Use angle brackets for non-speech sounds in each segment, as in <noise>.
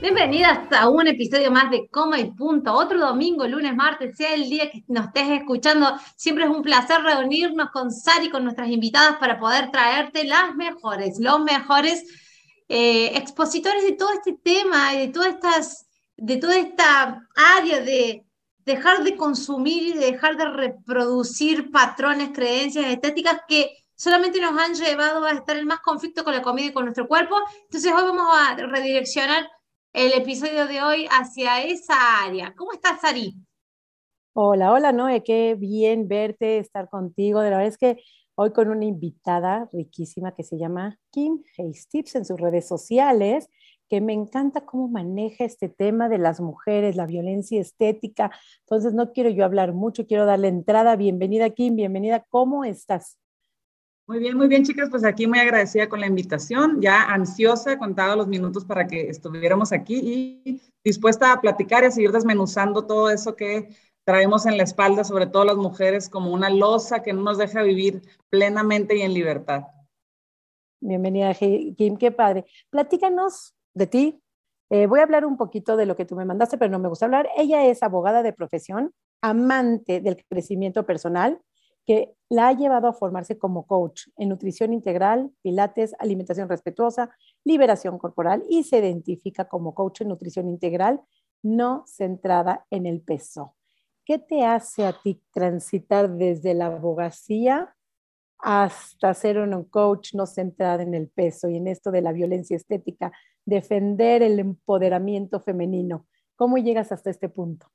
Bienvenidas a un episodio más de Coma y Punto. Otro domingo, lunes, martes, sea el día que nos estés escuchando. Siempre es un placer reunirnos con Sari, con nuestras invitadas, para poder traerte las mejores, los mejores eh, expositores de todo este tema de todas estas, de toda esta área de dejar de consumir y de dejar de reproducir patrones, creencias estéticas que solamente nos han llevado a estar en más conflicto con la comida y con nuestro cuerpo. Entonces hoy vamos a redireccionar el episodio de hoy hacia esa área. ¿Cómo estás, Sari? Hola, hola, Noé, qué bien verte, estar contigo. De la verdad es que hoy con una invitada riquísima que se llama Kim Tips en sus redes sociales que me encanta cómo maneja este tema de las mujeres, la violencia estética. Entonces, no quiero yo hablar mucho, quiero darle entrada. Bienvenida, Kim, bienvenida. ¿Cómo estás? Muy bien, muy bien, chicas. Pues aquí muy agradecida con la invitación, ya ansiosa, contado los minutos para que estuviéramos aquí y dispuesta a platicar y a seguir desmenuzando todo eso que traemos en la espalda, sobre todo las mujeres, como una losa que no nos deja vivir plenamente y en libertad. Bienvenida, Kim, qué padre. Platícanos de ti. Eh, voy a hablar un poquito de lo que tú me mandaste, pero no me gusta hablar. Ella es abogada de profesión, amante del crecimiento personal, que la ha llevado a formarse como coach en nutrición integral, pilates, alimentación respetuosa, liberación corporal y se identifica como coach en nutrición integral no centrada en el peso. ¿Qué te hace a ti transitar desde la abogacía hasta ser un coach no centrada en el peso y en esto de la violencia estética, defender el empoderamiento femenino. ¿Cómo llegas hasta este punto?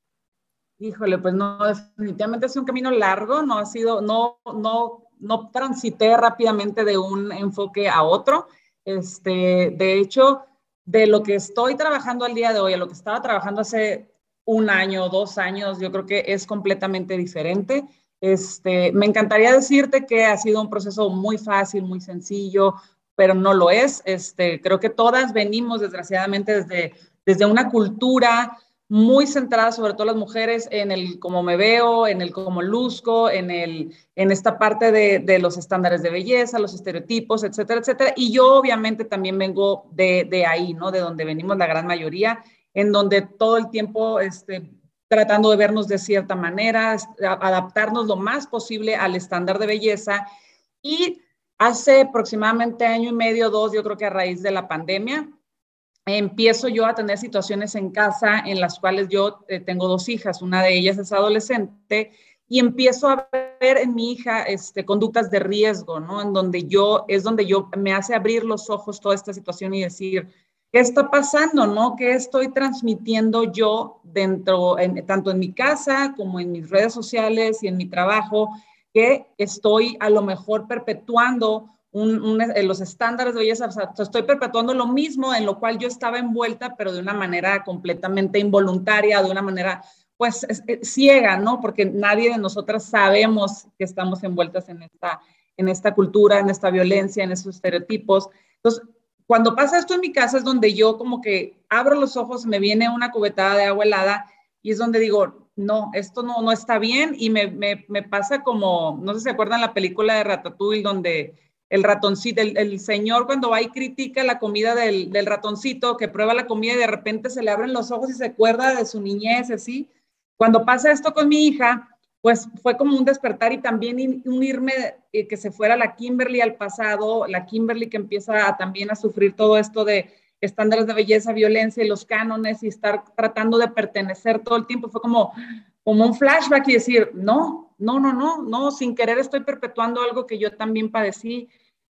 Híjole, pues no, definitivamente es un camino largo, no ha sido, no, no, no transité rápidamente de un enfoque a otro. Este, de hecho, de lo que estoy trabajando al día de hoy, a lo que estaba trabajando hace un año, dos años, yo creo que es completamente diferente. Este, me encantaría decirte que ha sido un proceso muy fácil, muy sencillo, pero no lo es. Este, creo que todas venimos, desgraciadamente, desde, desde una cultura muy centrada, sobre todo las mujeres, en el cómo me veo, en el cómo luzco, en, el, en esta parte de, de los estándares de belleza, los estereotipos, etcétera, etcétera. Y yo obviamente también vengo de, de ahí, ¿no? De donde venimos la gran mayoría, en donde todo el tiempo este, tratando de vernos de cierta manera, adaptarnos lo más posible al estándar de belleza. Y hace aproximadamente año y medio, dos, yo creo que a raíz de la pandemia, empiezo yo a tener situaciones en casa en las cuales yo eh, tengo dos hijas, una de ellas es adolescente, y empiezo a ver en mi hija este, conductas de riesgo, ¿no? En donde yo, es donde yo me hace abrir los ojos toda esta situación y decir, ¿qué está pasando, no? ¿Qué estoy transmitiendo yo dentro, tanto en mi casa como en mis redes sociales y en mi trabajo, que estoy a lo mejor perpetuando los estándares de belleza, o sea, estoy perpetuando lo mismo en lo cual yo estaba envuelta, pero de una manera completamente involuntaria, de una manera pues ciega, ¿no? Porque nadie de nosotras sabemos que estamos envueltas en esta, en esta cultura, en esta violencia, en esos estereotipos. Entonces, cuando pasa esto en mi casa es donde yo como que abro los ojos, me viene una cubetada de agua helada y es donde digo, no, esto no, no está bien y me, me, me pasa como, no sé si se acuerdan la película de Ratatouille donde el ratoncito, el, señor cuando va y critica la comida del, del, ratoncito, que prueba la comida y de repente se le abren los ojos y se acuerda de su niñez, así. Cuando pasa esto con mi hija, pues fue como un despertar y también unirme, eh, que se fuera la Kimberly al pasado, la Kimberly que empieza también a sufrir todo esto de estándares de belleza, violencia y los cánones y estar tratando de pertenecer todo el tiempo, fue como, como un flashback y decir, no, no, no, no, no, sin querer estoy perpetuando algo que yo también padecí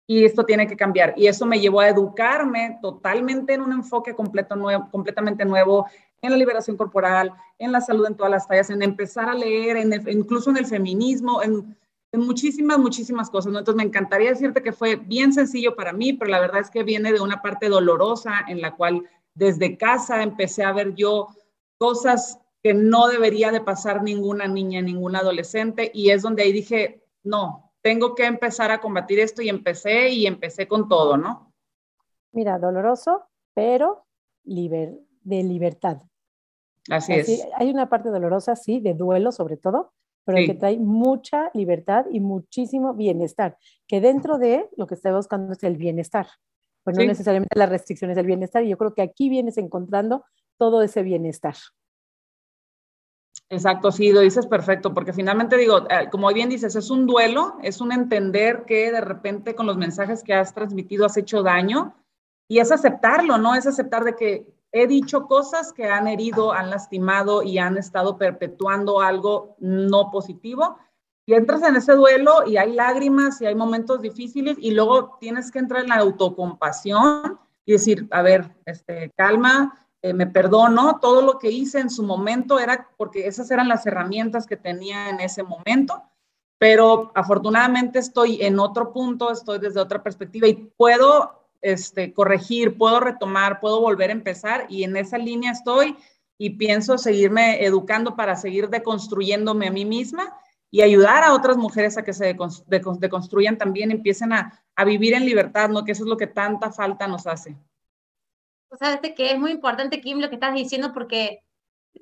y esto tiene que cambiar. Y eso me llevó a educarme totalmente en un enfoque completamente nuevo en la liberación corporal, en la salud en todas las tallas, en empezar a leer, en incluso en el feminismo, en, muchísimas, muchísimas cosas. Entonces me encantaría decirte que fue bien sencillo para mí, pero la verdad es que viene de una parte dolorosa en la cual desde casa empecé a ver yo cosas que no debería de pasar ninguna niña, ningún adolescente, y es donde ahí dije, no, tengo que empezar a combatir esto y empecé y empecé con todo, ¿no? Mira, doloroso, pero liber, de libertad. Así, es. Hay una parte dolorosa, sí, de duelo sobre todo, pero que trae mucha libertad y muchísimo bienestar, que dentro de lo que estoy buscando es el bienestar, pues no necesariamente las restricciones del bienestar, y yo creo que aquí vienes encontrando todo ese bienestar. Exacto, sí, lo dices perfecto, porque finalmente digo, eh, como bien dices, es un duelo, es un entender que de repente con los mensajes que has transmitido has hecho daño y es aceptarlo, ¿no? Es aceptar de que he dicho cosas que han herido, han lastimado y han estado perpetuando algo no positivo. Y entras en ese duelo y hay lágrimas y hay momentos difíciles y luego tienes que entrar en la autocompasión y decir, a ver, este, calma, eh, me perdono, todo lo que hice en su momento era porque esas eran las herramientas que tenía en ese momento, pero afortunadamente estoy en otro punto, estoy desde otra perspectiva y puedo este, corregir, puedo retomar, puedo volver a empezar y en esa línea estoy y pienso seguirme educando para seguir deconstruyéndome a mí misma y ayudar a otras mujeres a que se deconstruyan también, empiecen a, vivir en libertad, ¿no? Que eso es lo que tanta falta nos hace. O sea, este que es muy importante, Kim, lo que estás diciendo, porque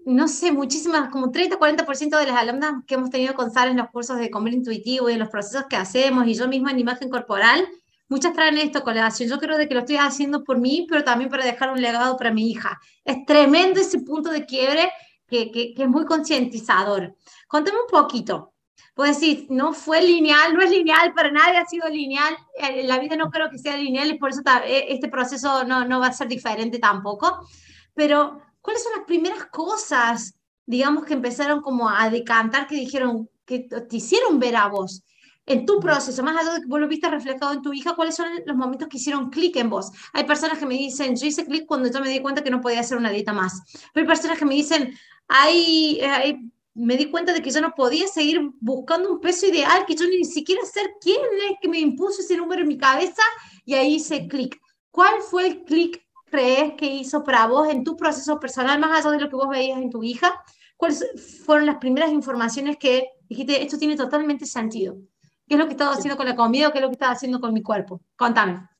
no sé, muchísimas, como 30-40% de las alumnas que hemos tenido con Sara en los cursos de comer intuitivo y en los procesos que hacemos, y yo misma en imagen corporal, Muchas traen esto, colación. Yo creo de que lo estoy haciendo por mí, pero también para dejar un legado para mi hija. Es tremendo ese punto de quiebre que, que, es muy concientizador. Contame un poquito. Puedes decir, no fue lineal, no es lineal, para nadie ha sido lineal. Eh, la vida no creo que sea lineal y por eso eh, este proceso no, no va a ser diferente tampoco. Pero, ¿cuáles son las primeras cosas, digamos, que empezaron como a decantar, que dijeron, que te hicieron ver a vos? en tu proceso, más allá de que vos lo viste reflejado en tu hija, ¿cuáles son los momentos que hicieron clic en vos? Hay personas que me dicen, yo hice clic cuando yo me di cuenta que no podía hacer una dieta más. Pero hay personas que me dicen, ay, me di cuenta de que yo no podía seguir buscando un peso ideal, que yo ni siquiera sé quién es que me impuso ese número en mi cabeza y ahí hice clic. ¿Cuál fue el clic crees que hizo para vos en tu proceso personal, más allá de lo que vos veías en tu hija? ¿Cuáles fueron las primeras informaciones que dijiste, esto tiene totalmente sentido? ¿Qué es lo que estaba haciendo con la comida o qué es lo que estaba haciendo con mi cuerpo? Contame.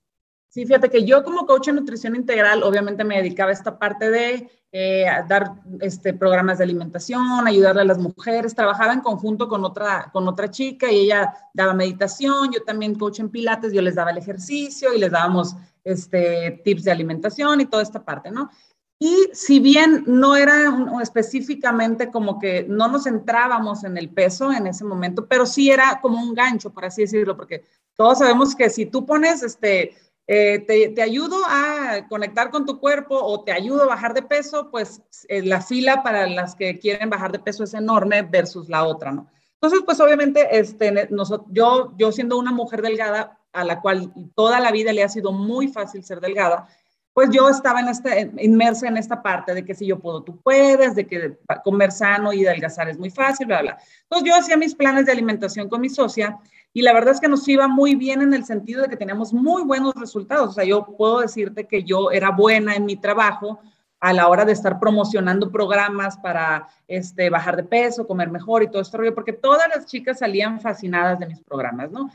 Sí, fíjate que yo como coach en nutrición integral, obviamente me dedicaba a esta parte de eh, dar este, programas de alimentación, ayudarle a las mujeres, trabajaba en conjunto con otra, con otra chica y ella daba meditación, yo también coach en pilates, yo les daba el ejercicio y les dábamos este, tips de alimentación y toda esta parte, ¿no? Y si bien no era específicamente como que no nos entrábamos en el peso en ese momento, pero sí era como un gancho, por así decirlo, porque todos sabemos que si tú pones, este, eh, te, te, ayudo a conectar con tu cuerpo o te ayudo a bajar de peso, pues eh, la fila para las que quieren bajar de peso es enorme versus la otra, ¿no? Entonces, pues obviamente, este, nosotros, yo, yo siendo una mujer delgada, a la cual toda la vida le ha sido muy fácil ser delgada, pues yo estaba en inmersa en esta parte de que si yo puedo, tú puedes, de que comer sano y adelgazar es muy fácil, bla, bla. Entonces yo hacía mis planes de alimentación con mi socia y la verdad es que nos iba muy bien en el sentido de que teníamos muy buenos resultados. O sea, yo puedo decirte que yo era buena en mi trabajo a la hora de estar promocionando programas para este, bajar de peso, comer mejor y todo esto, porque todas las chicas salían fascinadas de mis programas, ¿no?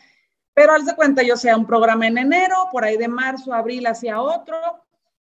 Pero al de cuenta, yo hacía un programa en enero, por ahí de marzo, abril hacía otro,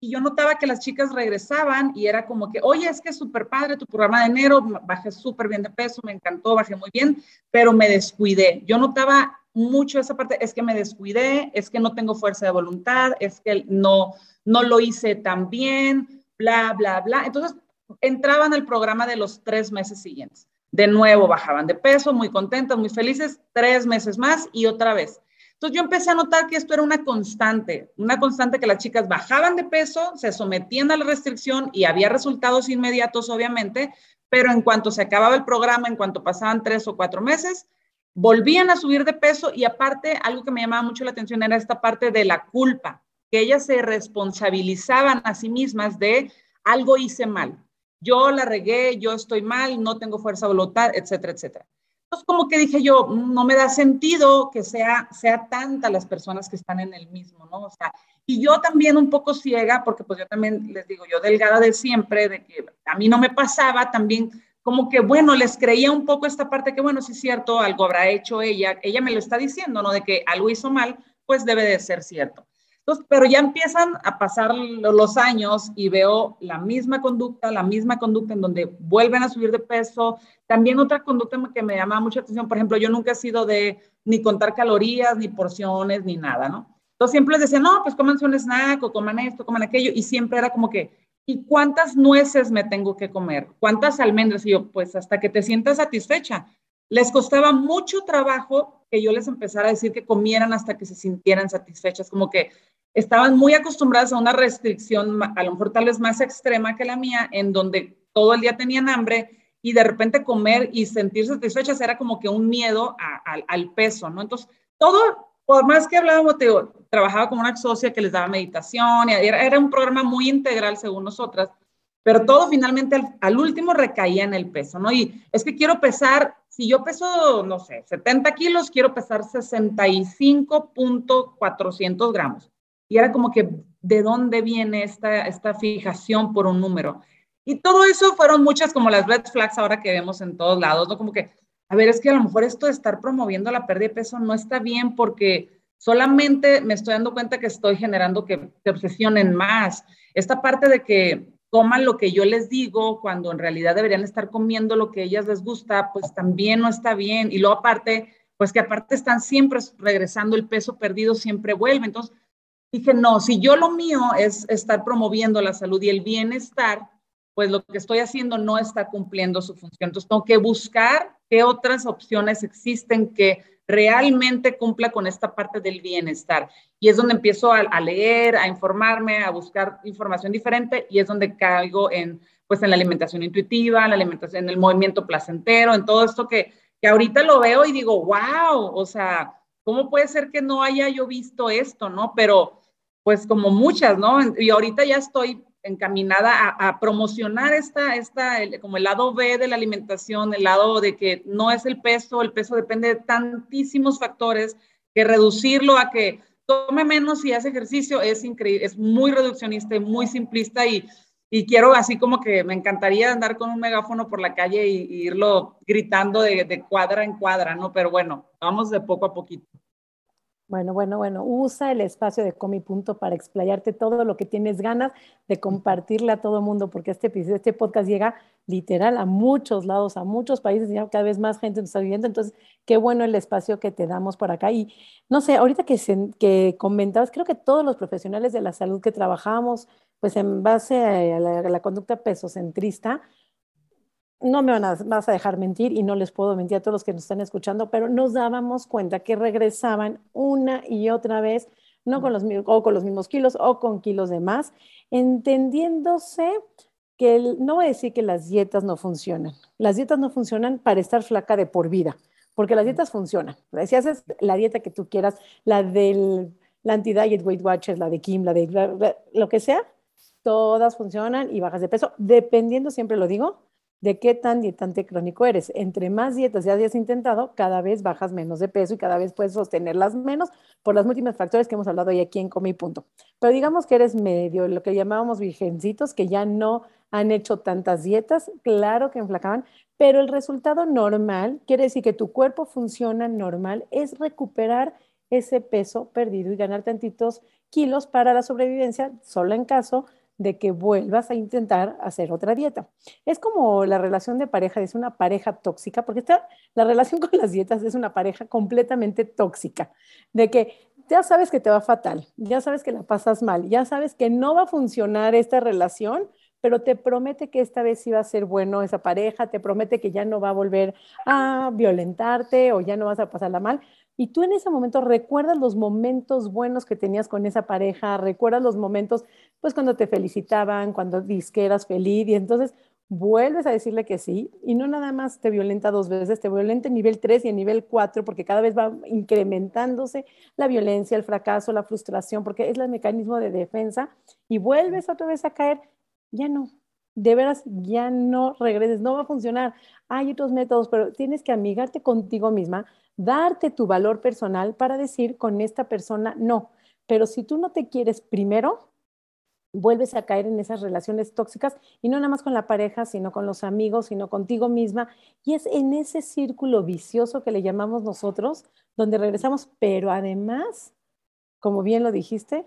y yo notaba que las chicas regresaban y era como que, oye, es que es súper padre tu programa de enero, bajé súper bien de peso, me encantó, bajé muy bien, pero me descuidé. Yo notaba mucho esa parte, es que me descuidé, es que no tengo fuerza de voluntad, es que no, no lo hice tan bien, bla, bla, bla. Entonces entraban al programa de los tres meses siguientes. De nuevo bajaban de peso, muy contentas, muy felices, tres meses más y otra vez. Entonces yo empecé a notar que esto era una constante, una constante que las chicas bajaban de peso, se sometían a la restricción y había resultados inmediatos, obviamente, pero en cuanto se acababa el programa, en cuanto pasaban tres o cuatro meses, volvían a subir de peso y aparte, algo que me llamaba mucho la atención era esta parte de la culpa, que ellas se responsabilizaban a sí mismas de algo hice mal, yo la regué, yo estoy mal, no tengo fuerza voluntad, etcétera, etcétera. Entonces, como que dije yo, no me da sentido que sea, sea tanta las personas que están en el mismo, ¿no? O sea, y yo también un poco ciega, porque pues yo también les digo, yo delgada de siempre, de que a mí no me pasaba, también como que, bueno, les creía un poco esta parte que, bueno, sí es cierto, algo habrá hecho ella, ella me lo está diciendo, ¿no? De que algo hizo mal, pues debe de ser cierto. Entonces, pero ya empiezan a pasar los años y veo la misma conducta, la misma conducta en donde vuelven a subir de peso. También otra conducta que me llama mucha atención, por ejemplo, yo nunca he sido de ni contar calorías, ni porciones, ni nada, ¿no? Entonces siempre les decía, no, pues cómanse un snack o coman esto, coman aquello, y siempre era como que, ¿y cuántas nueces me tengo que comer? ¿Cuántas almendras? Y yo, pues hasta que te sientas satisfecha. Les costaba mucho trabajo que yo les empezara a decir que comieran hasta que se sintieran satisfechas, como que estaban muy acostumbradas a una restricción, a lo mejor tal vez más extrema que la mía, en donde todo el día tenían hambre y de repente comer y sentirse satisfechas era como que un miedo al peso, ¿no? Entonces, todo, por más que hablábamos, te, trabajaba con una socia que les daba meditación, y era, era, un programa muy integral según nosotras, pero todo finalmente al, al, último recaía en el peso, ¿no? Y es que quiero pesar, si yo peso, no sé, 70 kilos, quiero pesar 65.400 gramos. Y era como que, ¿de dónde viene esta, esta fijación por un número? Y todo eso fueron muchas como las red flags ahora que vemos en todos lados, ¿no? Como que, a ver, es que a lo mejor esto de estar promoviendo la pérdida de peso no está bien porque solamente me estoy dando cuenta que estoy generando que se obsesionen más. Esta parte de que coman lo que yo les digo cuando en realidad deberían estar comiendo lo que a ellas les gusta, pues también no está bien. Y luego aparte, pues que aparte están siempre regresando el peso perdido, siempre vuelve. Entonces, dije, no, si yo lo mío es estar promoviendo la salud y el bienestar, pues lo que estoy haciendo no está cumpliendo su función. Entonces tengo que buscar qué otras opciones existen que realmente cumpla con esta parte del bienestar. Y es donde empiezo a, leer, a informarme, a buscar información diferente y es donde caigo en, pues, en la alimentación intuitiva, la alimentación, en el movimiento placentero, en todo esto que, que ahorita lo veo y digo, wow, o sea, ¿cómo puede ser que no haya yo visto esto, no? Pero pues como muchas, ¿no? Y ahorita ya estoy encaminada a, promocionar esta, esta como el lado B de la alimentación, el lado de que no es el peso, el peso depende de tantísimos factores, que reducirlo a que tome menos y hace ejercicio es increíble, es muy reduccionista y muy simplista y, y quiero así como que me encantaría andar con un megáfono por la calle y, irlo gritando de, de cuadra en cuadra, ¿no? Pero bueno, vamos de poco a poquito. Bueno, bueno, bueno, usa el espacio de Comi Punto para explayarte todo lo que tienes ganas de compartirle a todo el mundo, porque este, este podcast llega literal a muchos lados, a muchos países, ya cada vez más gente nos está viviendo, entonces qué bueno el espacio que te damos por acá. Y no sé, ahorita que, que comentabas, creo que todos los profesionales de la salud que trabajamos, pues en base a la, a la conducta pesocentrista, no me van a, vas a dejar mentir y no les puedo mentir a todos los que nos están escuchando, pero nos dábamos cuenta que regresaban una y otra vez, no con los, o con los mismos kilos o con kilos de más, entendiéndose que no voy a decir que las dietas no funcionan. Las dietas no funcionan para estar flaca de por vida, porque las dietas funcionan. Si haces la dieta que tú quieras, la del la anti-diet Weight Watchers, la de Kim, la de lo que sea, todas funcionan y bajas de peso, dependiendo, siempre lo digo, de qué tan dietante crónico eres. Entre más dietas ya hayas intentado, cada vez bajas menos de peso y cada vez puedes sostenerlas menos por los múltiples factores que hemos hablado hoy aquí en Come Punto. Pero digamos que eres medio, lo que llamábamos virgencitos, que ya no han hecho tantas dietas, claro que enflacaban, pero el resultado normal, quiere decir que tu cuerpo funciona normal, es recuperar ese peso perdido y ganar tantitos kilos para la sobrevivencia, solo en caso de que vuelvas a intentar hacer otra dieta. Es como la relación de pareja, es una pareja tóxica, porque esta, la relación <laughs> con las dietas es una pareja completamente tóxica, de que ya sabes que te va fatal, ya sabes que la pasas mal, ya sabes que no va a funcionar esta relación, pero te promete que esta vez sí va a ser bueno esa pareja, te promete que ya no va a volver a violentarte o ya no vas a pasarla mal, y tú en ese momento recuerdas los momentos buenos que tenías con esa pareja, recuerdas los momentos, pues cuando te felicitaban, cuando dices que eras feliz y entonces vuelves a decirle que sí y no nada más te violenta dos veces, te violenta en nivel 3 y en nivel 4 porque cada vez va incrementándose la violencia, el fracaso, la frustración, porque es el mecanismo de defensa y vuelves otra vez a caer, ya no, de veras ya no regreses, no va a funcionar. Hay otros métodos, pero tienes que amigarte contigo misma darte tu valor personal para decir con esta persona no. Pero si tú no te quieres primero, vuelves a caer en esas relaciones tóxicas y no nada más con la pareja, sino con los amigos, sino contigo misma. Y es en ese círculo vicioso que le llamamos nosotros, donde regresamos, pero además, como bien lo dijiste,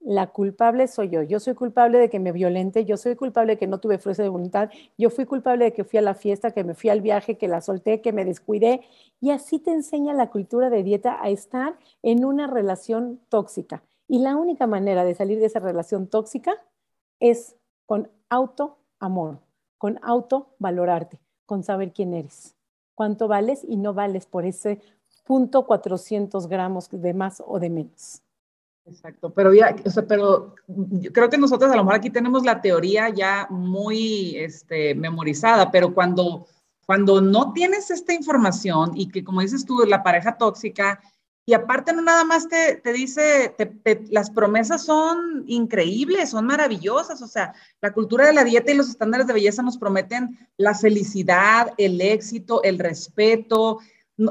la culpable soy yo. Yo soy culpable de que me violente, yo soy culpable de que no tuve fuerza de voluntad, yo fui culpable de que fui a la fiesta, que me fui al viaje, que la solté, que me descuidé. Y así te enseña la cultura de dieta a estar en una relación tóxica. Y la única manera de salir de esa relación tóxica es con autoamor, con autovalorarte, con saber quién eres, cuánto vales y no vales por ese punto 400 gramos de más o de menos. Exacto, pero ya, o sea, pero creo que nosotros a lo mejor aquí tenemos la teoría ya muy este, memorizada, pero cuando, cuando no tienes esta información y que como dices tú, la pareja tóxica y aparte no nada más te, te dice, las promesas son increíbles, son maravillosas, o sea, la cultura de la dieta y los estándares de belleza nos prometen la felicidad, el éxito, el respeto,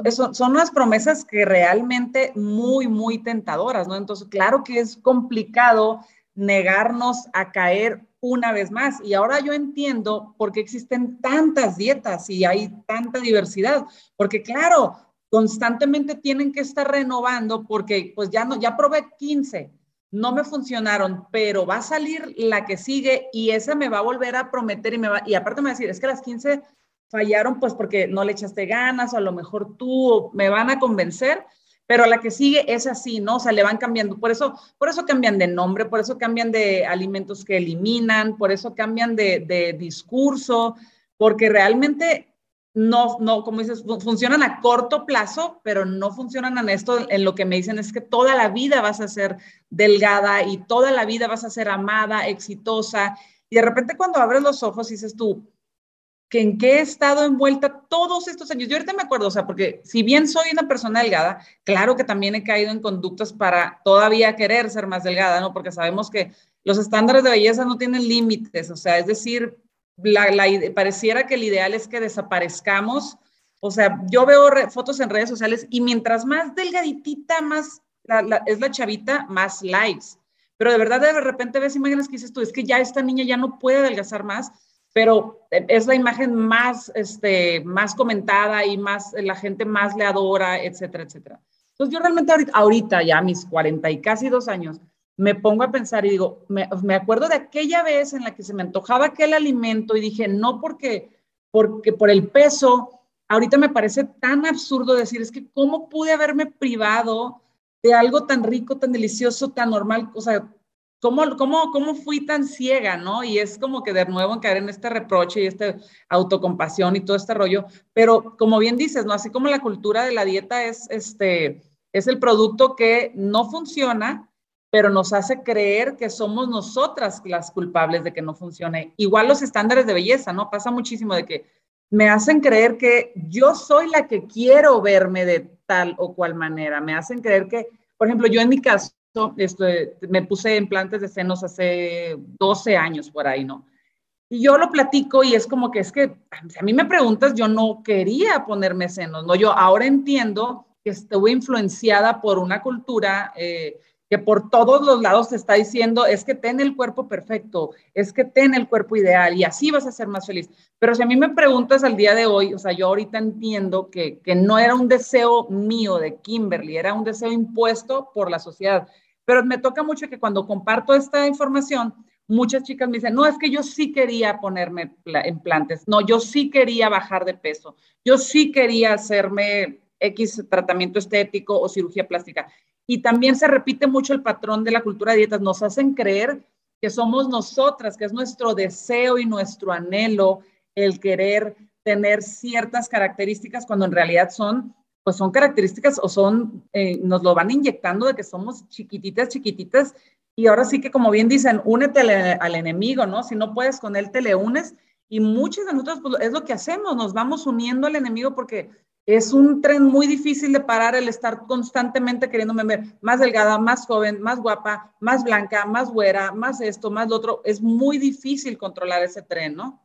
eso, son unas promesas que realmente muy, muy tentadoras, ¿no? Entonces, claro que es complicado negarnos a caer una vez más. Y ahora yo entiendo por qué existen tantas dietas y hay tanta diversidad, porque claro, constantemente tienen que estar renovando porque pues ya no, ya probé 15, no me funcionaron, pero va a salir la que sigue y esa me va a volver a prometer y me va, y aparte me va a decir, es que las 15 fallaron pues porque no le echaste ganas o a lo mejor tú me van a convencer, pero la que sigue es así, ¿no? O sea, le van cambiando, por eso, por eso cambian de nombre, por eso cambian de alimentos que eliminan, por eso cambian de, de discurso, porque realmente no, no, como dices, funcionan a corto plazo, pero no funcionan en esto. En lo que me dicen es que toda la vida vas a ser delgada y toda la vida vas a ser amada, exitosa. Y de repente cuando abres los ojos dices tú, que en qué he estado envuelta todos estos años. Yo ahorita me acuerdo, o sea, porque si bien soy una persona delgada, claro que también he caído en conductas para todavía querer ser más delgada, ¿no? Porque sabemos que los estándares de belleza no tienen límites, o sea, es decir, pareciera que el ideal es que desaparezcamos. O sea, yo veo fotos en redes sociales y mientras más delgaditita, más es la chavita, más likes. Pero de verdad, de repente ves imágenes que dices tú, es que ya esta niña ya no puede adelgazar más, pero es la imagen más, este, más comentada y más, la gente más le adora, etcétera, etcétera. Entonces yo realmente ahorita, ahorita ya mis 40 y casi dos años, me pongo a pensar y digo, me, me, acuerdo de aquella vez en la que se me antojaba aquel alimento y dije, no porque, porque por el peso, ahorita me parece tan absurdo decir, es que cómo pude haberme privado de algo tan rico, tan delicioso, tan normal, o sea, ¿cómo, cómo, cómo fui tan ciega, no? Y es como que de nuevo caer en este reproche y este autocompasión y todo este rollo, pero como bien dices, ¿no? Así como la cultura de la dieta es, este, es el producto que no funciona, pero nos hace creer que somos nosotras las culpables de que no funcione. Igual los estándares de belleza, ¿no? Pasa muchísimo de que me hacen creer que yo soy la que quiero verme de tal o cual manera. Me hacen creer que, por ejemplo, yo en mi caso, esto, me puse implantes de senos hace 12 años por ahí, ¿no? Y yo lo platico y es como que es que, a mí me preguntas, yo no quería ponerme senos, ¿no? Yo ahora entiendo que estuve influenciada por una cultura eh, que por todos los lados te está diciendo, es que ten el cuerpo perfecto, es que ten el cuerpo ideal y así vas a ser más feliz. Pero si a mí me preguntas al día de hoy, o sea, yo ahorita entiendo que, que no era un deseo mío de Kimberly, era un deseo impuesto por la sociedad. Pero me toca mucho que cuando comparto esta información, muchas chicas me dicen, no, es que yo sí quería ponerme implantes, no, yo sí quería bajar de peso, yo sí quería hacerme X tratamiento estético o cirugía plástica. Y también se repite mucho el patrón de la cultura de dietas. Nos hacen creer que somos nosotras, que es nuestro deseo y nuestro anhelo el querer tener ciertas características cuando en realidad son, pues son características o son, eh, nos lo van inyectando de que somos chiquititas, chiquititas. Y ahora sí que como bien dicen, únete al, al enemigo, ¿no? Si no puedes con él, te le unes. Y muchos de nosotros pues, es lo que hacemos, nos vamos uniendo al enemigo porque es un tren muy difícil de parar el estar constantemente queriéndome ver más delgada, más joven, más guapa, más blanca, más güera, más esto, más lo otro. Es muy difícil controlar ese tren, ¿no?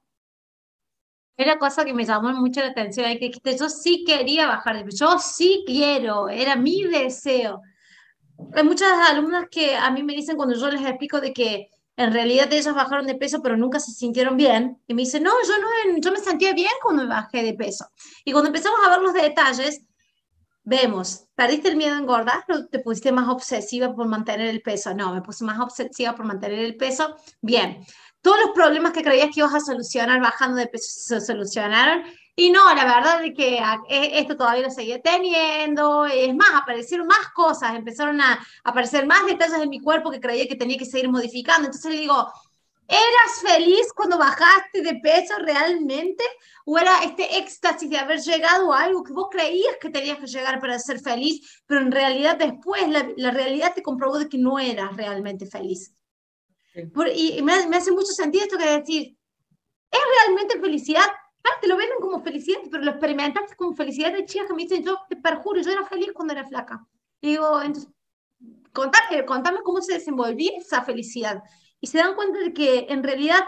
Era cosa que me llamó mucho la atención, que yo sí quería bajar yo sí quiero, era mi deseo. Hay muchas alumnas que a mí me dicen cuando yo les explico de que en realidad ellos bajaron de peso, pero nunca se sintieron bien. Y me dice, no, yo, no, yo me sentía bien cuando me bajé de peso. Y cuando empezamos a ver los detalles, vemos, ¿perdiste el miedo a engordar te pusiste más obsesiva por mantener el peso? No, me puse más obsesiva por mantener el peso. Bien, todos los problemas que creías que ibas a solucionar bajando de peso se solucionaron. Y no, la verdad es que e, esto todavía lo seguía teniendo. Es más, aparecieron más cosas, empezaron a aparecer más detalles de mi cuerpo que creía que tenía que seguir modificando. Entonces le digo, ¿eras feliz cuando bajaste de peso realmente? ¿O era este éxtasis de haber llegado a algo que vos creías que tenías que llegar para ser feliz, pero en realidad después la, la realidad te comprobó de que no eras realmente feliz? y me, hace mucho sentido esto que decir, ¿es realmente felicidad? Claro, te lo venden como felicidad, pero lo experimentaste como felicidad de chicas que me dicen, yo te perjuro, yo era feliz cuando era flaca. Y digo, entonces, contame, contame cómo se desenvolvía esa felicidad. Y se dan cuenta de que en realidad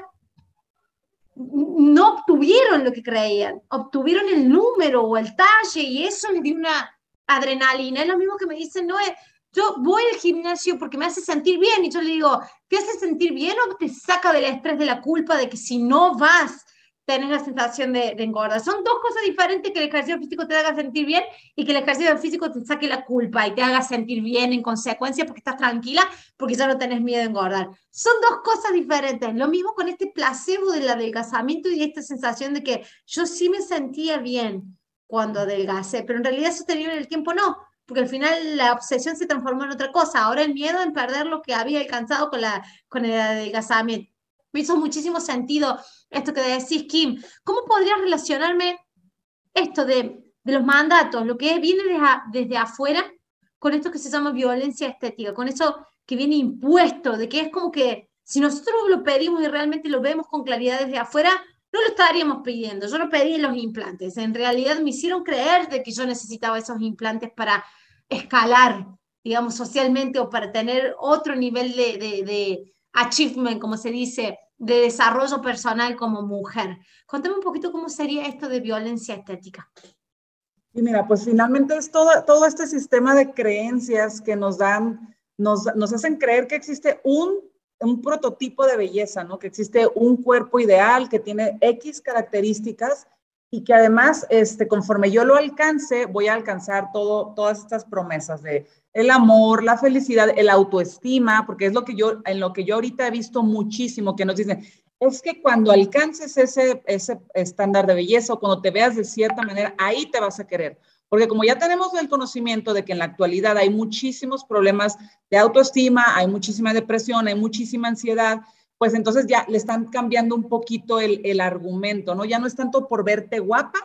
no obtuvieron lo que creían, obtuvieron el número o el talle y eso les dio una adrenalina. Es lo mismo que me dicen, no es, yo voy al gimnasio porque me hace sentir bien y yo le digo, ¿te hace sentir bien o te saca del estrés de la culpa de que si no vas, tenés la sensación de, engordar? Son dos cosas diferentes que el ejercicio físico te haga sentir bien y que el ejercicio físico te saque la culpa y te haga sentir bien en consecuencia porque estás tranquila, porque ya no tenés miedo de engordar. Son dos cosas diferentes. Lo mismo con este placebo del adelgazamiento y esta sensación de que yo sí me sentía bien cuando adelgacé, pero en realidad sostenible en el tiempo no porque al final la obsesión se transformó en otra cosa. Ahora el miedo en perder lo que había alcanzado con, la, con el adelgazamiento. Me hizo muchísimo sentido esto que decís, Kim. ¿Cómo podría relacionarme esto de, de los mandatos, lo que viene desde, desde afuera, con esto que se llama violencia estética, con eso que viene impuesto, de que es como que si nosotros lo pedimos y realmente lo vemos con claridad desde afuera, no lo estaríamos pidiendo. Yo no pedí los implantes. En realidad me hicieron creer de que yo necesitaba esos implantes para escalar, digamos, socialmente o para tener otro nivel de, de, achievement, como se dice, de desarrollo personal como mujer. Contame un poquito cómo sería esto de violencia estética. Y mira, pues finalmente es todo, todo este sistema de creencias que nos dan, nos, nos hacen creer que existe un un prototipo de belleza, ¿no? Que existe un cuerpo ideal que tiene X características y que además, este, conforme yo lo alcance, voy a alcanzar todo, todas estas promesas de el amor, la felicidad, el autoestima, porque es lo que yo, en lo que yo ahorita he visto muchísimo, que nos dicen, es que cuando alcances ese, ese estándar de belleza o cuando te veas de cierta manera, ahí te vas a querer. Porque como ya tenemos el conocimiento de que en la actualidad hay muchísimos problemas de autoestima, hay muchísima depresión, hay muchísima ansiedad, pues entonces ya le están cambiando un poquito el, el argumento, ¿no? Ya no es tanto por verte guapa,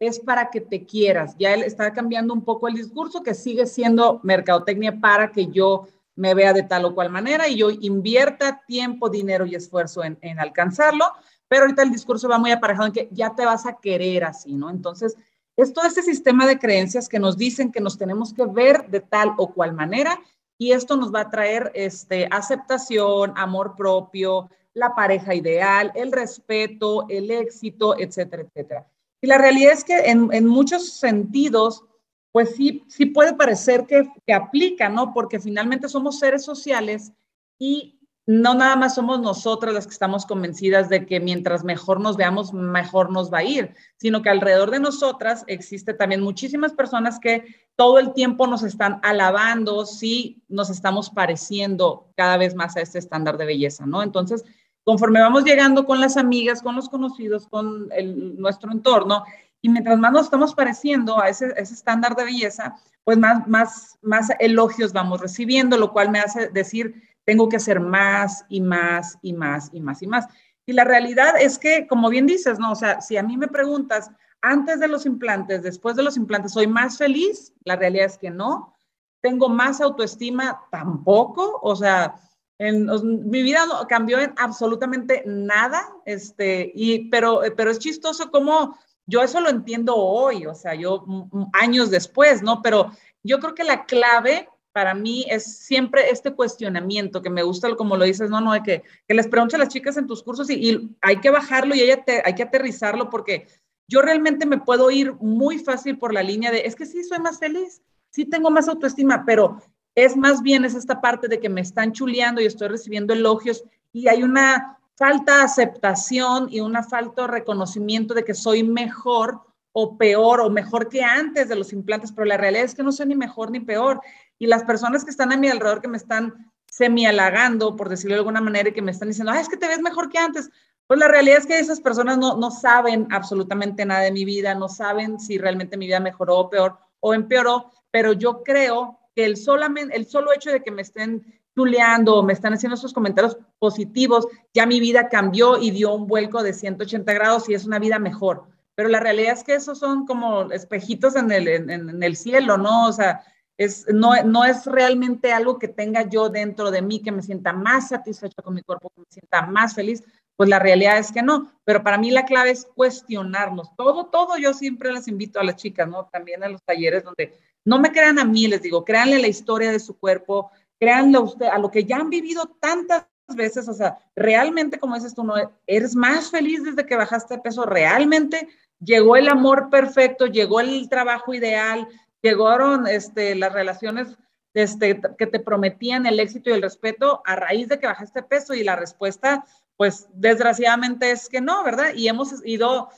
es para que te quieras. Ya él está cambiando un poco el discurso que sigue siendo mercadotecnia para que yo me vea de tal o cual manera y yo invierta tiempo, dinero y esfuerzo en, en alcanzarlo, pero ahorita el discurso va muy aparejado en que ya te vas a querer así, ¿no? Entonces, es todo este sistema de creencias que nos dicen que nos tenemos que ver de tal o cual manera y esto nos va a traer este, aceptación, amor propio, la pareja ideal, el respeto, el éxito, etcétera, etcétera. Y la realidad es que en, en muchos sentidos, pues sí, sí puede parecer que, que aplica, ¿no? Porque finalmente somos seres sociales y no nada más somos nosotras las que estamos convencidas de que mientras mejor nos veamos, mejor nos va a ir, sino que alrededor de nosotras existe también muchísimas personas que todo el tiempo nos están alabando si nos estamos pareciendo cada vez más a este estándar de belleza, ¿no? Entonces, conforme vamos llegando con las amigas, con los conocidos, con nuestro entorno, y mientras más nos estamos pareciendo a ese, ese estándar de belleza, pues más, más, más elogios vamos recibiendo, lo cual me hace decir, tengo que hacer más y más y más y más y más. Y la realidad es que, como bien dices, ¿no? O sea, si a mí me preguntas, antes de los implantes, después de los implantes, ¿soy más feliz? La realidad es que no. ¿Tengo más autoestima? Tampoco. O sea, en, mi vida no, cambió en absolutamente nada, este, y, pero, pero es chistoso como yo eso lo entiendo hoy, o sea, yo años después, ¿no? Pero yo creo que la clave para mí es siempre este cuestionamiento, que me gusta como lo dices, no, no, de que, que les pregunte a las chicas en tus cursos y, hay que bajarlo y ella hay que aterrizarlo porque yo realmente me puedo ir muy fácil por la línea de, es que sí, soy más feliz, sí tengo más autoestima, pero es más bien es esta parte de que me están chuleando y estoy recibiendo elogios y hay una falta de aceptación y una falta de reconocimiento de que soy mejor o peor o mejor que antes de los implantes, pero la realidad es que no soy ni mejor ni peor. Y las personas que están a mi alrededor que me están semi-halagando, por decirlo de alguna manera, y que me están diciendo, ah, es que te ves mejor que antes. Pues la realidad es que esas personas no, no saben absolutamente nada de mi vida, no saben si realmente mi vida mejoró o peor o empeoró, pero yo creo que el, solamente, el solo hecho de que me estén tuleando o me están haciendo esos comentarios positivos, ya mi vida cambió y dio un vuelco de 180 grados y es una vida mejor. Pero la realidad es que esos son como espejitos en el, en el cielo, ¿no? O sea, es, no, no es realmente algo que tenga yo dentro de mí, que me sienta más satisfecha con mi cuerpo, que me sienta más feliz, pues la realidad es que no. Pero para mí la clave es cuestionarnos. Todo, todo, yo siempre les invito a las chicas, ¿no? También en los talleres donde no me crean a mí, les digo, créanle la historia de su cuerpo, créanle a usted, a lo que ya han vivido tantas veces, o sea, realmente, como dices tú, no, eres más feliz desde que bajaste de peso, realmente llegó el amor perfecto, llegó el trabajo ideal, llegaron este, las relaciones este, que te prometían el éxito y el respeto a raíz de que bajaste peso y la respuesta, pues desgraciadamente es que no, ¿verdad? Y hemos ido,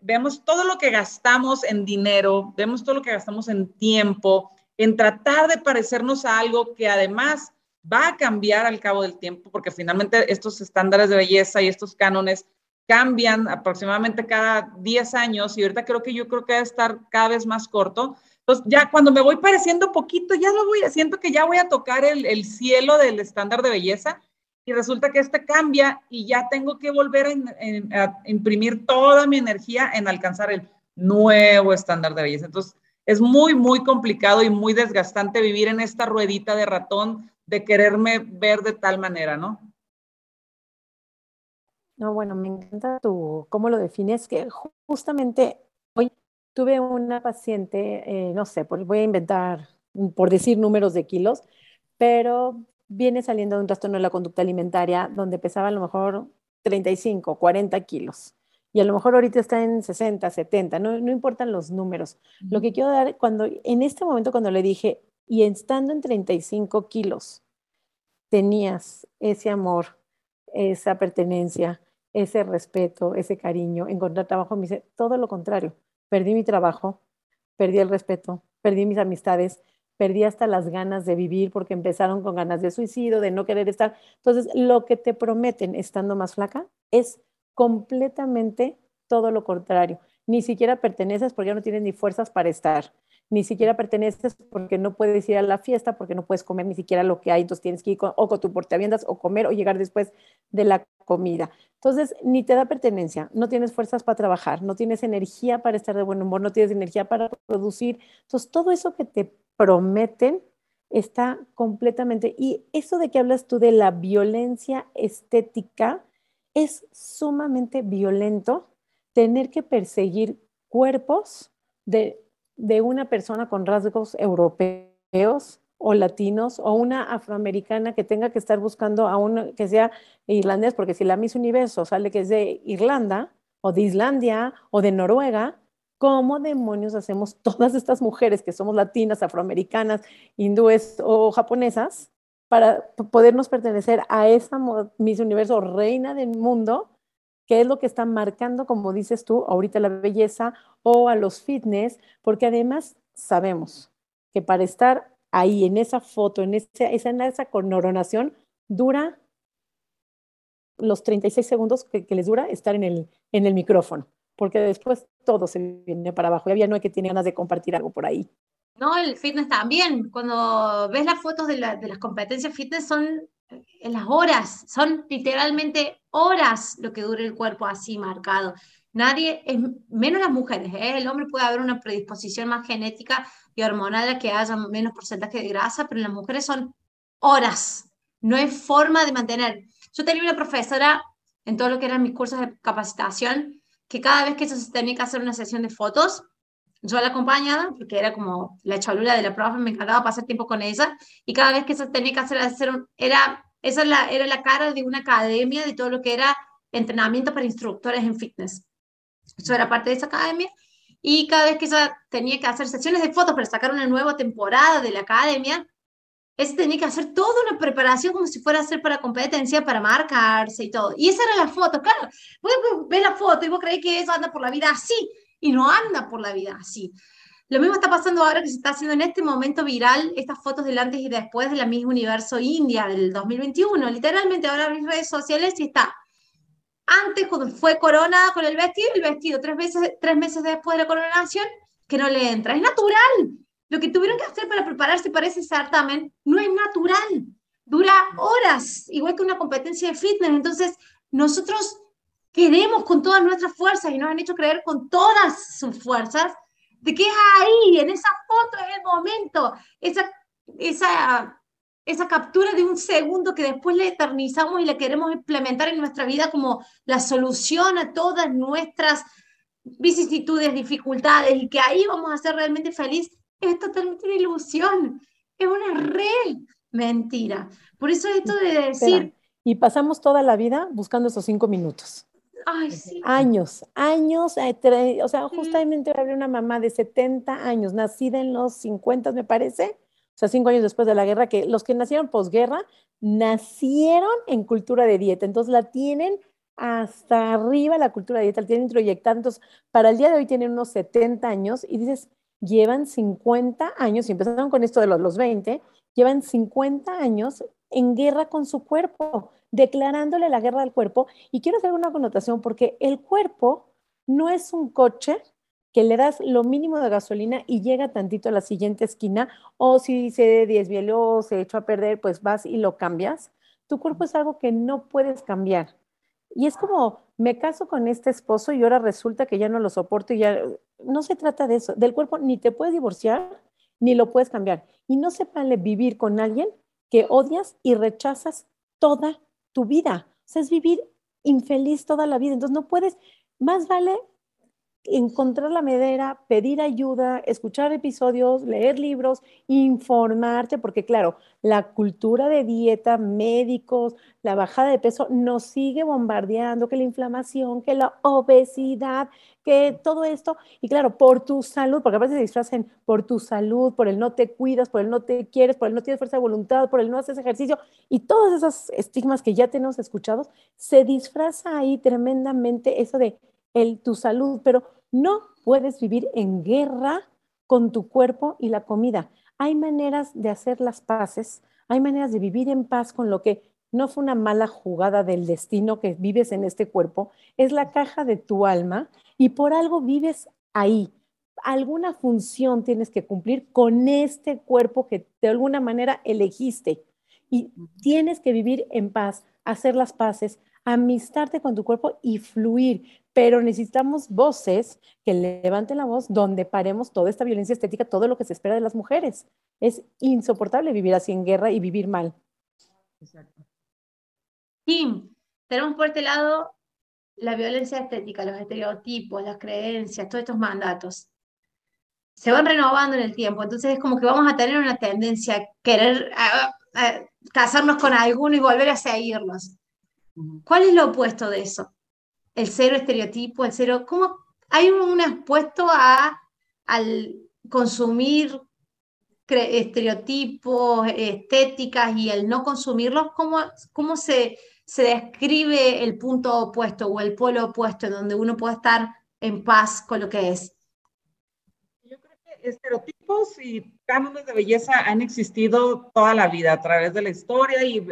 vemos todo lo que gastamos en dinero, vemos todo lo que gastamos en tiempo, en tratar de parecernos a algo que además va a cambiar al cabo del tiempo, porque finalmente estos estándares de belleza y estos cánones cambian aproximadamente cada 10 años y ahorita creo que yo creo que a estar cada vez más corto. Entonces, ya cuando me voy pareciendo poquito, ya lo voy, siento que ya voy a tocar el, el cielo del estándar de belleza y resulta que este cambia y ya tengo que volver a, a, imprimir toda mi energía en alcanzar el nuevo estándar de belleza. Entonces, es muy, muy complicado y muy desgastante vivir en esta ruedita de ratón de quererme ver de tal manera, ¿no? No, bueno, me encanta tu, cómo lo defines, que justamente hoy tuve una paciente, eh, no sé, voy a inventar, por decir números de kilos, pero viene saliendo de un trastorno de la conducta alimentaria donde pesaba a lo mejor 35, 40 kilos. Y a lo mejor ahorita está en 60, 70, no, no importan los números. Lo que quiero dar, cuando, en este momento cuando le dije, y estando en 35 kilos, tenías ese amor, esa pertenencia, ese respeto, ese cariño, encontrar trabajo, me dice todo lo contrario. Perdí mi trabajo, perdí el respeto, perdí mis amistades, perdí hasta las ganas de vivir porque empezaron con ganas de suicidio, de no querer estar. Entonces, lo que te prometen estando más flaca es completamente todo lo contrario. Ni siquiera perteneces porque ya no tienes ni fuerzas para estar ni siquiera perteneces porque no puedes ir a la fiesta, porque no puedes comer ni siquiera lo que hay, entonces tienes que ir con, o con tu portaviendas o comer o llegar después de la comida. Entonces, ni te da pertenencia, no tienes fuerzas para trabajar, no tienes energía para estar de buen humor, no tienes energía para producir. Entonces, todo eso que te prometen está completamente... Y eso de que hablas tú de la violencia estética, es sumamente violento tener que perseguir cuerpos de de una persona con rasgos europeos o latinos o una afroamericana que tenga que estar buscando a uno que sea irlandés, porque si la Miss Universo sale que es de Irlanda o de Islandia o de Noruega, ¿cómo demonios hacemos todas estas mujeres que somos latinas, afroamericanas, hindúes o japonesas para podernos pertenecer a esa Miss Universo reina del mundo qué es lo que está marcando, como dices tú, ahorita la belleza o a los fitness, porque además sabemos que para estar ahí en esa foto, en esa, en esa coronación, dura los 36 segundos que, les dura estar en el, en el micrófono, porque después todo se viene para abajo. Ya no hay que tener ganas de compartir algo por ahí. No, el fitness también. Cuando ves las fotos de, de las competencias fitness son en las horas, son literalmente horas lo que dura el cuerpo así marcado. Nadie, es, menos las mujeres, ¿eh? el hombre puede haber una predisposición más genética y hormonal a que haya menos porcentaje de grasa, pero las mujeres son horas, no hay forma de mantener. Yo tenía una profesora en todo lo que eran mis cursos de capacitación, que cada vez que se tenía que hacer una sesión de fotos, yo la acompañaba, porque era como la chalula de la profe, me encantaba pasar tiempo con ella, y cada vez que se tenía que hacer, hacer un, era, esa la, era la cara de una academia de todo lo que era entrenamiento para instructores en fitness. Yo era parte de esa academia, y cada vez que ella tenía que hacer sesiones de fotos para sacar una nueva temporada de la academia, ese tenía que hacer toda una preparación como si fuera a hacer para competencia, para marcarse y todo. Y esa era la foto, claro. Vos ves la foto y vos creéis que eso anda por la vida así, y no anda por la vida así. Lo mismo está pasando ahora que se está haciendo en este momento viral estas fotos del antes y después de la misma Universo India del 2021. Literalmente ahora mis redes sociales y está antes cuando fue coronada con el vestido, el vestido tres, veces, tres meses después de la coronación, que no le entra. Es natural. Lo que tuvieron que hacer para prepararse para ese certamen no es natural. Dura horas, igual que una competencia de fitness. Entonces, nosotros queremos con todas nuestras fuerzas y nos han hecho creer con todas sus fuerzas de que es ahí, en esa foto, es el momento, esa, esa esa captura de un segundo que después le eternizamos y le queremos implementar en nuestra vida como la solución a todas nuestras vicisitudes, dificultades y que ahí vamos a ser realmente feliz, es totalmente una ilusión, es una re mentira. Por eso esto de decir... y pasamos toda la vida buscando esos cinco minutos. Ay, sí. Años, años, eh, o sea, justamente hablé una mamá de 70 años, nacida en los 50, me parece, sea, cinco años después de la guerra, que los que nacieron posguerra nacieron en cultura de dieta, entonces la tienen hasta arriba la cultura de dieta, la tienen introyectada, entonces para el día de hoy tienen unos 70 años y dices, llevan 50 años, y empezaron con esto de los, los 20, llevan 50 años en guerra con su cuerpo, declarándole la guerra al cuerpo. Y quiero hacer una connotación porque el cuerpo no es un coche que le das lo mínimo de gasolina y llega tantito a la siguiente esquina, o si se desvieló, se echó a perder, pues vas y lo cambias. Tu cuerpo es algo que no puedes cambiar. Y es como, me caso con este esposo y ahora resulta que ya no lo soporto y ya, no se trata de eso. Del cuerpo ni te puedes divorciar, ni lo puedes cambiar. Y no se vale vivir con alguien que odias y rechazas toda tu vida. O sea, es vivir infeliz toda la vida. Entonces no puedes, más vale encontrar la medera, pedir ayuda, escuchar episodios, leer libros, informarte, porque claro, la cultura de dieta, médicos, la bajada de peso nos sigue bombardeando, que la inflamación, que la obesidad, que todo esto, y claro, por tu salud, porque a veces se disfrazan por tu salud, por el no te cuidas, por el no te quieres, por el no tienes fuerza de voluntad, por el no haces ejercicio, y todos esos estigmas que ya tenemos escuchados, se disfraza ahí tremendamente eso de el, tu salud, pero no puedes vivir en guerra con tu cuerpo y la comida. Hay maneras de hacer las paces, hay maneras de vivir en paz con lo que no fue una mala jugada del destino que vives en este cuerpo, es la caja de tu alma y por algo vives ahí. Alguna función tienes que cumplir con este cuerpo que de alguna manera elegiste y tienes que vivir en paz, hacer las paces, amistarte con tu cuerpo y fluir. Pero necesitamos voces que levanten la voz donde paremos toda esta violencia estética, todo lo que se espera de las mujeres. Es insoportable vivir así en guerra y vivir mal. Exacto. Kim, tenemos por este lado la violencia estética, los estereotipos, las creencias, todos estos mandatos. Se van renovando en el tiempo, entonces es como que vamos a tener una tendencia a querer casarnos con alguno y volver a seguirlos. ¿Cuál es lo opuesto de eso? El cero estereotipo, el cero. ¿Cómo hay un expuesto a, al consumir estereotipos, estéticas y el no consumirlos? ¿Cómo, cómo se, se describe el punto opuesto o el polo opuesto en donde uno puede estar en paz con lo que es? Yo creo que estereotipos y cánones de belleza han existido toda la vida a través de la historia y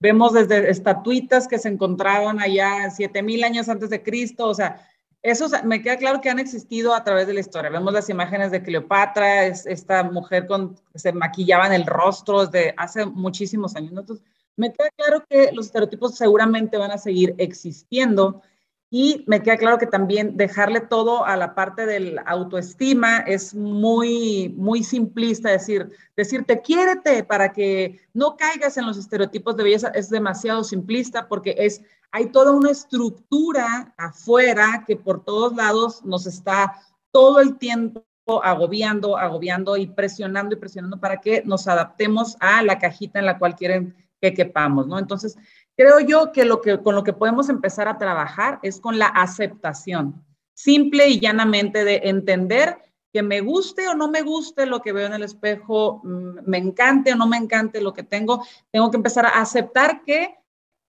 Vemos desde estatuitas que se encontraron allá 7000 años antes de Cristo, o sea, eso me queda claro que han existido a través de la historia. Vemos las imágenes de Cleopatra, es, esta mujer con se maquillaba en el rostro desde hace muchísimos años. Entonces, me queda claro que los estereotipos seguramente van a seguir existiendo y me queda claro que también dejarle todo a la parte del autoestima es muy, muy simplista, decir, decirte quiérete para que no caigas en los estereotipos de belleza es demasiado simplista porque es, hay toda una estructura afuera que por todos lados nos está todo el tiempo agobiando, agobiando y presionando y presionando para que nos adaptemos a la cajita en la cual quieren que quepamos, ¿no? Entonces, Creo yo que, lo que con lo que podemos empezar a trabajar es con la aceptación, simple y llanamente de entender que me guste o no me guste lo que veo en el espejo, mm, me encante o no me encante lo que tengo, tengo que empezar a aceptar que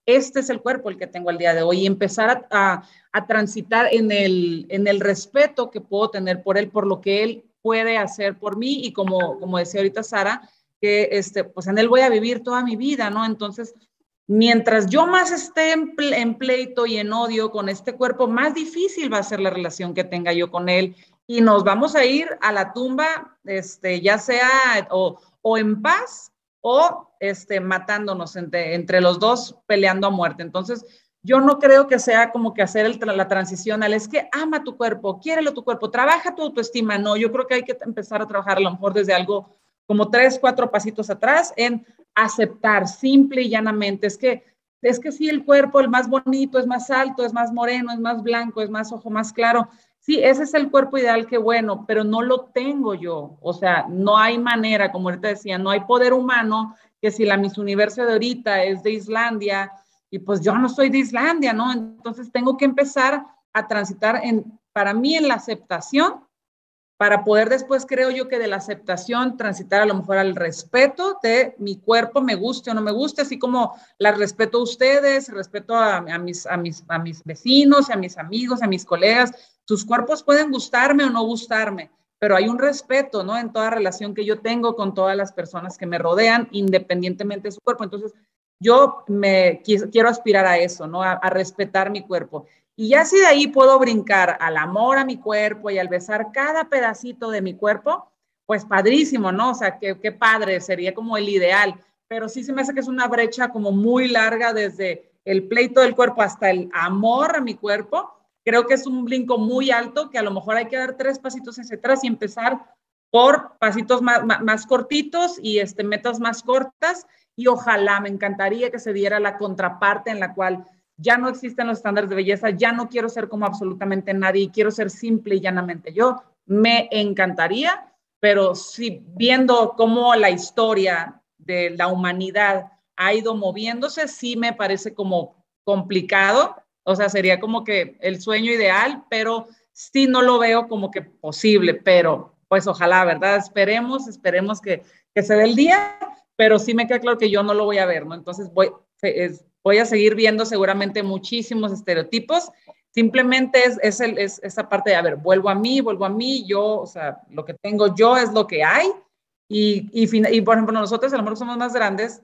este es el cuerpo el que tengo el día de hoy y empezar a, transitar en el, en el respeto que puedo tener por él, por lo que él puede hacer por mí y como, como decía ahorita Sara, que este, pues en él voy a vivir toda mi vida, ¿no? Entonces, mientras yo más esté en, pleito y en odio con este cuerpo, más difícil va a ser la relación que tenga yo con él y nos vamos a ir a la tumba, este, ya sea o, o en paz o este, matándonos entre, entre, los dos, peleando a muerte. Entonces, yo no creo que sea como que hacer el, la transición al es que ama tu cuerpo, quiérelo tu cuerpo, trabaja tu autoestima. No, yo creo que hay que empezar a trabajar a lo mejor desde algo como tres, cuatro pasitos atrás en aceptar simple y llanamente. Es que, es que sí, el cuerpo, el más bonito, es más alto, es más moreno, es más blanco, es más ojo más claro. Sí, ese es el cuerpo ideal, que bueno, pero no lo tengo yo. O sea, no hay manera, como ahorita decía, no hay poder humano que si la Miss Universo de ahorita es de Islandia y pues yo no soy de Islandia, ¿no? Entonces tengo que empezar a transitar en, para mí en la aceptación para poder después, creo yo, que de la aceptación transitar a lo mejor al respeto de mi cuerpo, me guste o no me guste, así como la respeto a ustedes, respeto a, mis, a, mis, a mis vecinos, a mis amigos, a mis colegas. Sus cuerpos pueden gustarme o no gustarme, pero hay un respeto, ¿no? En toda relación que yo tengo con todas las personas que me rodean, independientemente de su cuerpo. Entonces, yo me quiero aspirar a eso, ¿no? a respetar mi cuerpo. Y ya si de ahí puedo brincar al amor a mi cuerpo y al besar cada pedacito de mi cuerpo, pues padrísimo, ¿no? O sea, qué, qué padre, sería como el ideal. Pero sí se me hace que es una brecha como muy larga desde el pleito del cuerpo hasta el amor a mi cuerpo. Creo que es un brinco muy alto que a lo mejor hay que dar tres pasitos hacia atrás y empezar por pasitos más, más, cortitos y este, metas más cortas. Y ojalá, me encantaría que se diera la contraparte en la cual ya no existen los estándares de belleza, ya no quiero ser como absolutamente nadie, quiero ser simple y llanamente yo. Me encantaría, pero si viendo cómo la historia de la humanidad ha ido moviéndose, sí me parece como complicado, o sea, sería como que el sueño ideal, pero sí no lo veo como que posible, pero pues ojalá, ¿verdad? Esperemos, esperemos que, que se dé el día, pero sí me queda claro que yo no lo voy a ver, ¿no? Entonces voy, es, voy a seguir viendo seguramente muchísimos estereotipos. Simplemente es, es, el, es, esa parte de, a ver, vuelvo a mí, vuelvo a mí, yo, o sea, lo que tengo yo es lo que hay. Y, y, y por ejemplo, nosotros a lo mejor somos más grandes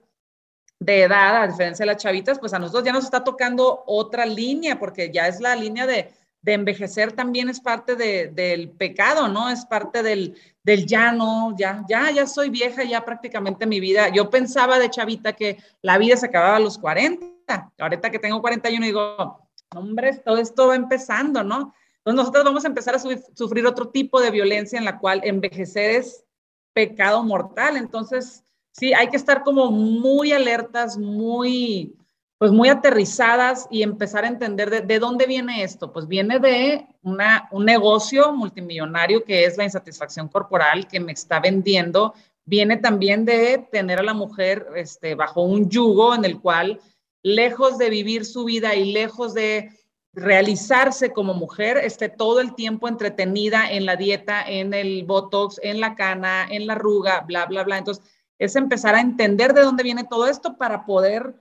de edad, a diferencia de las chavitas, pues a nosotros ya nos está tocando otra línea, porque ya es la línea de, de envejecer también es parte de, del pecado, ¿no? Es parte del, del ya no, ya, ya, ya soy vieja, ya prácticamente mi vida. Yo pensaba de chavita que la vida se acababa a los 40. Ahorita que tengo 41 digo, hombre, todo esto va empezando, ¿no? Entonces nosotros vamos a empezar a sufrir otro tipo de violencia en la cual envejecer es pecado mortal. Entonces, sí, hay que estar como muy alertas, muy pues muy aterrizadas y empezar a entender de, dónde viene esto. Pues viene de una, un negocio multimillonario que es la insatisfacción corporal que me está vendiendo. Viene también de tener a la mujer este, bajo un yugo en el cual, lejos de vivir su vida y lejos de realizarse como mujer, esté todo el tiempo entretenida en la dieta, en el botox, en la cana, en la arruga, bla, bla, bla. Entonces, es empezar a entender de dónde viene todo esto para poder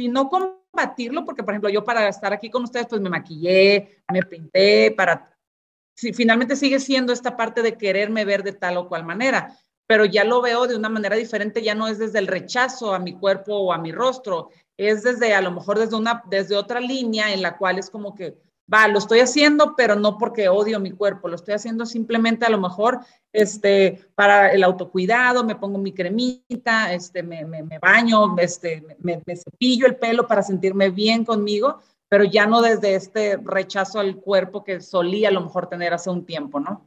si no combatirlo, porque por ejemplo yo para estar aquí con ustedes pues me maquillé, me pinté, para, si finalmente sigue siendo esta parte de quererme ver de tal o cual manera, pero ya lo veo de una manera diferente, ya no es desde el rechazo a mi cuerpo o a mi rostro, es desde a lo mejor desde una, desde otra línea en la cual es como que va, lo estoy haciendo, pero no porque odio mi cuerpo, lo estoy haciendo simplemente a lo mejor este, para el autocuidado, me pongo mi cremita, este, me, baño, este, me, me, cepillo el pelo para sentirme bien conmigo, pero ya no desde este rechazo al cuerpo que solía a lo mejor tener hace un tiempo, ¿no?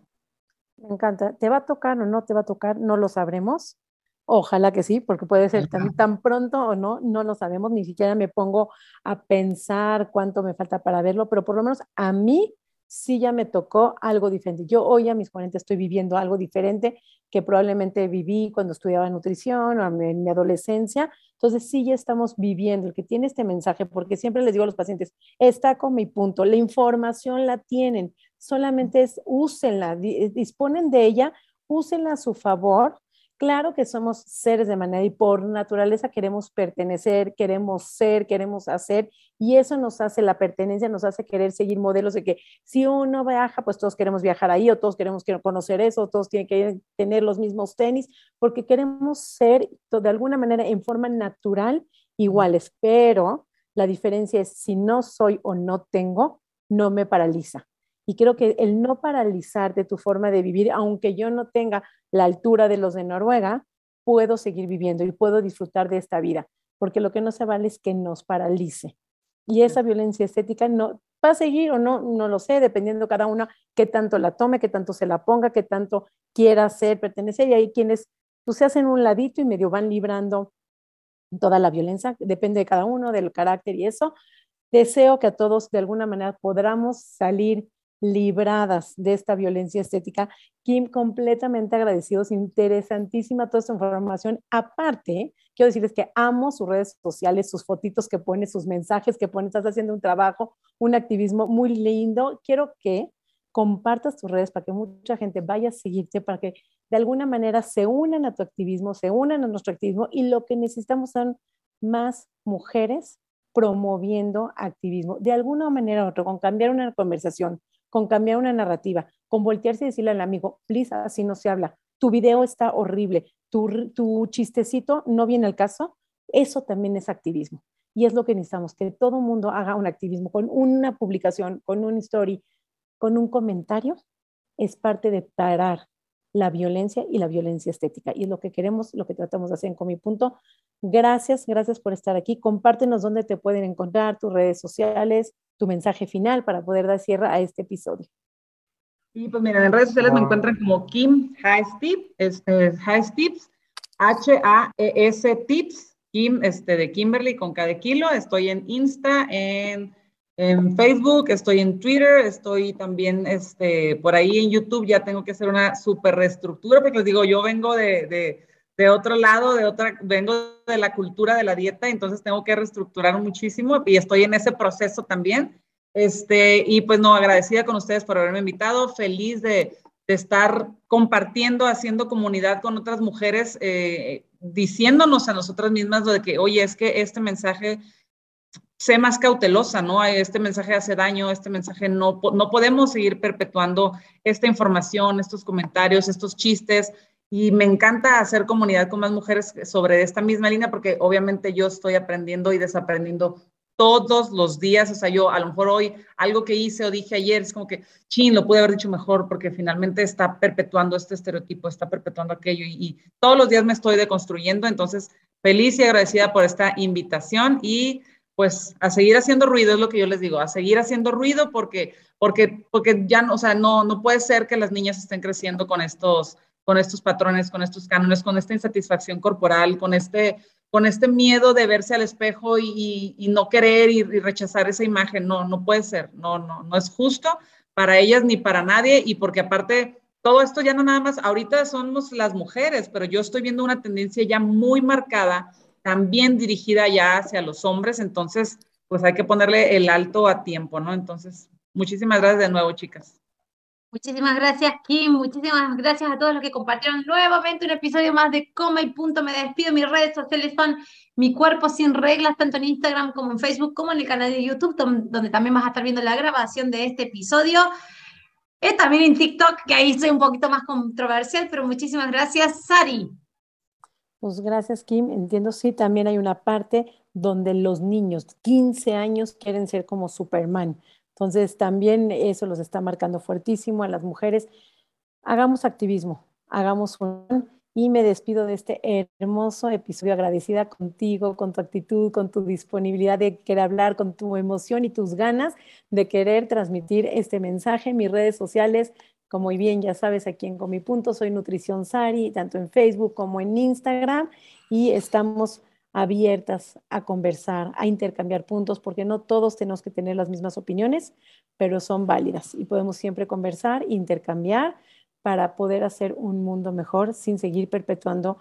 Me encanta. ¿Te va a tocar o no te va a tocar? No lo sabremos. Ojalá que sí, porque puede ser tan, tan, pronto o no, no lo sabemos, ni siquiera me pongo a pensar cuánto me falta para verlo, pero por lo menos a mí sí ya me tocó algo diferente. Yo hoy a mis 40 estoy viviendo algo diferente que probablemente viví cuando estudiaba nutrición o en mi adolescencia. Entonces sí ya estamos viviendo el que tiene este mensaje, porque siempre les digo a los pacientes, está con mi punto, la información la tienen, solamente es úsenla, disponen de ella, úsenla a su favor Claro que somos seres de manera y por naturaleza queremos pertenecer, queremos ser, queremos hacer y eso nos hace, la pertenencia nos hace querer seguir modelos de que si uno viaja, pues todos queremos viajar ahí o todos queremos conocer eso, todos tienen que tener los mismos tenis, porque queremos ser de alguna manera en forma natural iguales, pero la diferencia es si no soy o no tengo, no me paraliza. Y creo que el no paralizar de tu forma de vivir, aunque yo no tenga la altura de los de Noruega, puedo seguir viviendo y puedo disfrutar de esta vida, porque lo que no se vale es que nos paralice. Y esa violencia estética no va a seguir o no, no lo sé, dependiendo cada una qué tanto la tome, qué tanto se la ponga, qué tanto quiera ser, pertenecer. Y hay quienes pues, se hacen un ladito y medio van librando toda la violencia, depende de cada uno, del carácter y eso. Deseo que a todos de alguna manera podamos salir libradas de esta violencia estética. Kim, completamente agradecidos, interesantísima toda esta información. Aparte, quiero decirles que amo sus redes sociales, sus fotitos que pone, sus mensajes que pone, estás haciendo un trabajo, un activismo muy lindo. Quiero que compartas tus redes para que mucha gente vaya a seguirte, para que de alguna manera se unan a tu activismo, se unan a nuestro activismo y lo que necesitamos son más mujeres promoviendo activismo. De alguna manera u otra, con cambiar una conversación, con cambiar una narrativa, con voltearse y decirle al amigo, please, así no se habla, tu video está horrible, tu, chistecito no viene al caso, eso también es activismo. Y es lo que necesitamos, que todo mundo haga un activismo con una publicación, con una story, con un comentario, es parte de parar la violencia y la violencia estética. Y es lo que queremos, lo que tratamos de hacer en Comi Punto. Gracias, gracias por estar aquí. Compártenos dónde te pueden encontrar, tus redes sociales, tu mensaje final para poder dar cierre a este episodio. Y pues miren, en redes sociales me encuentran como Kim Haes este, Tips, H-A-E-S Tips, Kim este, de Kimberly con cada kilo. Estoy en Insta, en, en, Facebook, estoy en Twitter, estoy también este, por ahí en YouTube. Ya tengo que hacer una super reestructura porque les digo, yo vengo de, de de otro lado, de otra, vengo de la cultura de la dieta, entonces tengo que reestructurar muchísimo y estoy en ese proceso también. Este, y pues no, agradecida con ustedes por haberme invitado, feliz de, de estar compartiendo, haciendo comunidad con otras mujeres, eh, diciéndonos a nosotras mismas lo de que, oye, es que este mensaje sé más cautelosa, ¿no? Este mensaje hace daño, este mensaje no, no podemos seguir perpetuando esta información, estos comentarios, estos chistes, y me encanta hacer comunidad con más mujeres sobre esta misma línea porque obviamente yo estoy aprendiendo y desaprendiendo todos los días, o sea, yo a lo mejor hoy algo que hice o dije ayer es como que, chin, lo pude haber dicho mejor porque finalmente está perpetuando este estereotipo, está perpetuando aquello y, y todos los días me estoy deconstruyendo, entonces feliz y agradecida por esta invitación y pues a seguir haciendo ruido es lo que yo les digo, a seguir haciendo ruido porque porque porque ya no, o sea, no no puede ser que las niñas estén creciendo con estos con estos patrones, con estos cánones, con esta insatisfacción corporal, con este, con este miedo de verse al espejo y, no querer y, rechazar esa imagen. No, no puede ser, no, no, no es justo para ellas ni para nadie y porque aparte todo esto ya no nada más, ahorita somos las mujeres, pero yo estoy viendo una tendencia ya muy marcada, también dirigida ya hacia los hombres, entonces pues hay que ponerle el alto a tiempo, ¿no? Entonces, muchísimas gracias de nuevo, chicas. Muchísimas gracias, Kim. Muchísimas gracias a todos los que compartieron nuevamente un episodio más de Coma y Punto. Me despido. Mis redes sociales son Mi Cuerpo Sin Reglas, tanto en Instagram como en Facebook, como en el canal de YouTube, donde también vas a estar viendo la grabación de este episodio. Y también en TikTok, que ahí soy un poquito más controversial, pero muchísimas gracias, Sari. Pues gracias, Kim. Entiendo, sí, también hay una parte donde los niños, 15 años, quieren ser como Superman entonces, también eso los está marcando fuertísimo a las mujeres. Hagamos activismo, hagamos un... Y me despido de este hermoso episodio agradecida contigo, con tu actitud, con tu disponibilidad de querer hablar, con tu emoción y tus ganas de querer transmitir este mensaje en mis redes sociales. Como bien ya sabes, aquí en Comi Punto soy Nutrición Sari, tanto en Facebook como en Instagram. Y estamos abiertas a conversar, a intercambiar puntos, porque no todos tenemos que tener las mismas opiniones, pero son válidas y podemos siempre conversar, intercambiar para poder hacer un mundo mejor sin seguir perpetuando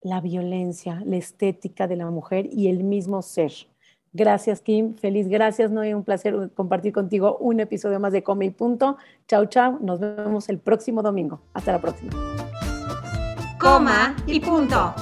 la violencia, la estética de la mujer y el mismo ser. Gracias, Kim. Feliz, gracias. No, un placer compartir contigo un episodio más de Come y Punto. Chao, chao. Nos vemos el próximo domingo. Hasta la próxima. Coma y punto.